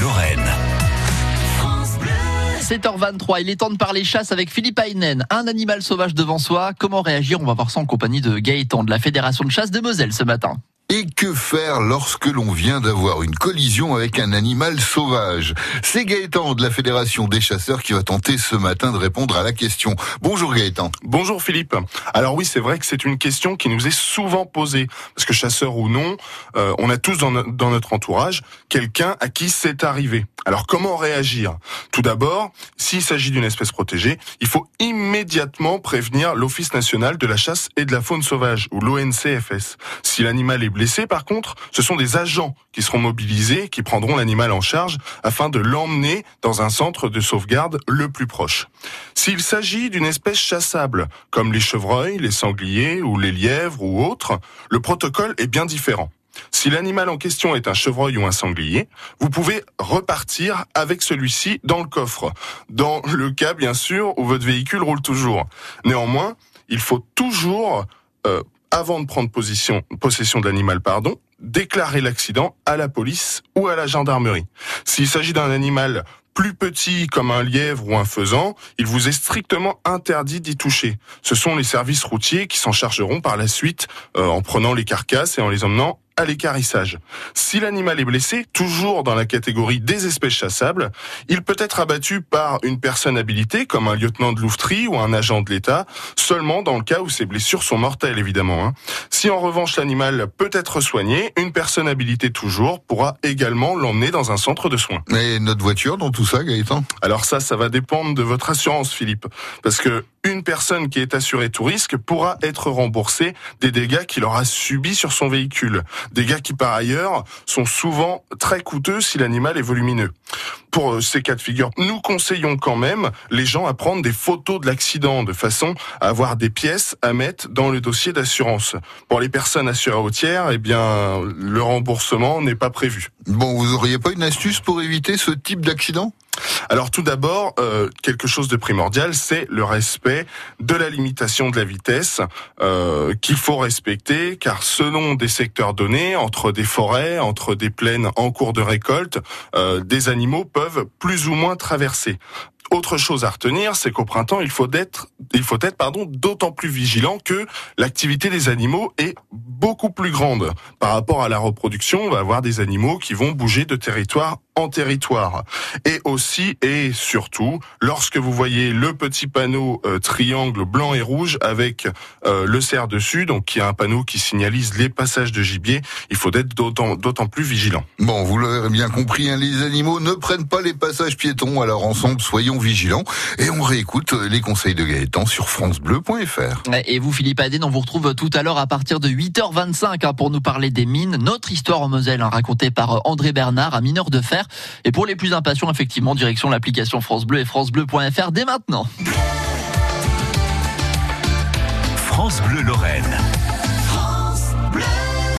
Lorraine. 7h23, il est temps de parler chasse avec Philippe Aynen. Un animal sauvage devant soi, comment réagir? On va voir ça en compagnie de Gaëtan de la Fédération de chasse de Moselle ce matin. Et que faire lorsque l'on vient d'avoir une collision avec un animal sauvage? C'est Gaëtan de la Fédération des chasseurs qui va tenter ce matin de répondre à la question. Bonjour Gaëtan. Bonjour Philippe. Alors oui, c'est vrai que c'est une question qui nous est souvent posée, parce que chasseur ou non, euh, on a tous dans, dans notre entourage quelqu'un à qui c'est arrivé. Alors comment réagir? Tout d'abord, s'il s'agit d'une espèce protégée, il faut immédiatement prévenir l'Office national de la chasse et de la faune sauvage, ou l'ONCFS. Si l'animal est blessé, par contre, ce sont des agents qui seront mobilisés, qui prendront l'animal en charge afin de l'emmener dans un centre de sauvegarde le plus proche. S'il s'agit d'une espèce chassable, comme les chevreuils, les sangliers ou les lièvres ou autres, le protocole est bien différent. Si l'animal en question est un chevreuil ou un sanglier, vous pouvez repartir avec celui-ci dans le coffre. Dans le cas, bien sûr, où votre véhicule roule toujours. Néanmoins, il faut toujours euh, avant de prendre possession de l'animal, pardon, déclarer l'accident à la police ou à la gendarmerie. S'il s'agit d'un animal plus petit comme un lièvre ou un faisan, il vous est strictement interdit d'y toucher. Ce sont les services routiers qui s'en chargeront par la suite euh, en prenant les carcasses et en les emmenant à l'écarissage. Si l'animal est blessé, toujours dans la catégorie des espèces chassables, il peut être abattu par une personne habilitée, comme un lieutenant de louveterie ou un agent de l'État, seulement dans le cas où ces blessures sont mortelles, évidemment. Hein. Si en revanche l'animal peut être soigné, une personne habilitée toujours pourra également l'emmener dans un centre de soins. Et notre voiture dans tout ça, Gaëtan? Alors ça, ça va dépendre de votre assurance, Philippe. Parce que une personne qui est assurée tout risque pourra être remboursée des dégâts qu'il aura subis sur son véhicule. Dégâts qui par ailleurs sont souvent très coûteux si l'animal est volumineux. Pour euh, ces cas de figure, nous conseillons quand même les gens à prendre des photos de l'accident de façon à avoir des pièces à mettre dans le dossier d'assurance. Pour les personnes assurées au tiers, eh bien, le remboursement n'est pas prévu. Bon, vous auriez pas une astuce pour éviter ce type d'accident? Alors tout d'abord, euh, quelque chose de primordial, c'est le respect de la limitation de la vitesse euh, qu'il faut respecter, car selon des secteurs donnés, entre des forêts, entre des plaines en cours de récolte, euh, des animaux peuvent plus ou moins traverser. Autre chose à retenir, c'est qu'au printemps, il faut être, il faut être, pardon, d'autant plus vigilant que l'activité des animaux est beaucoup plus grande. Par rapport à la reproduction, on va avoir des animaux qui vont bouger de territoire en territoire. Et aussi et surtout, lorsque vous voyez le petit panneau euh, triangle blanc et rouge avec euh, le cerf dessus, donc qui est un panneau qui signalise les passages de gibier, il faut être d'autant plus vigilant. Bon, vous l'avez bien compris, hein, les animaux ne prennent pas les passages piétons, alors ensemble, soyons vigilants. Et on réécoute les conseils de Gaëtan sur francebleu.fr. Et vous, Philippe Adén, on vous retrouve tout à l'heure à partir de 8h25 hein, pour nous parler des mines. Notre histoire en Moselle, hein, racontée par André Bernard, un mineur de fer. Et pour les plus impatients, effectivement, direction l'application France Bleu et francebleu.fr dès maintenant. France Bleu Lorraine.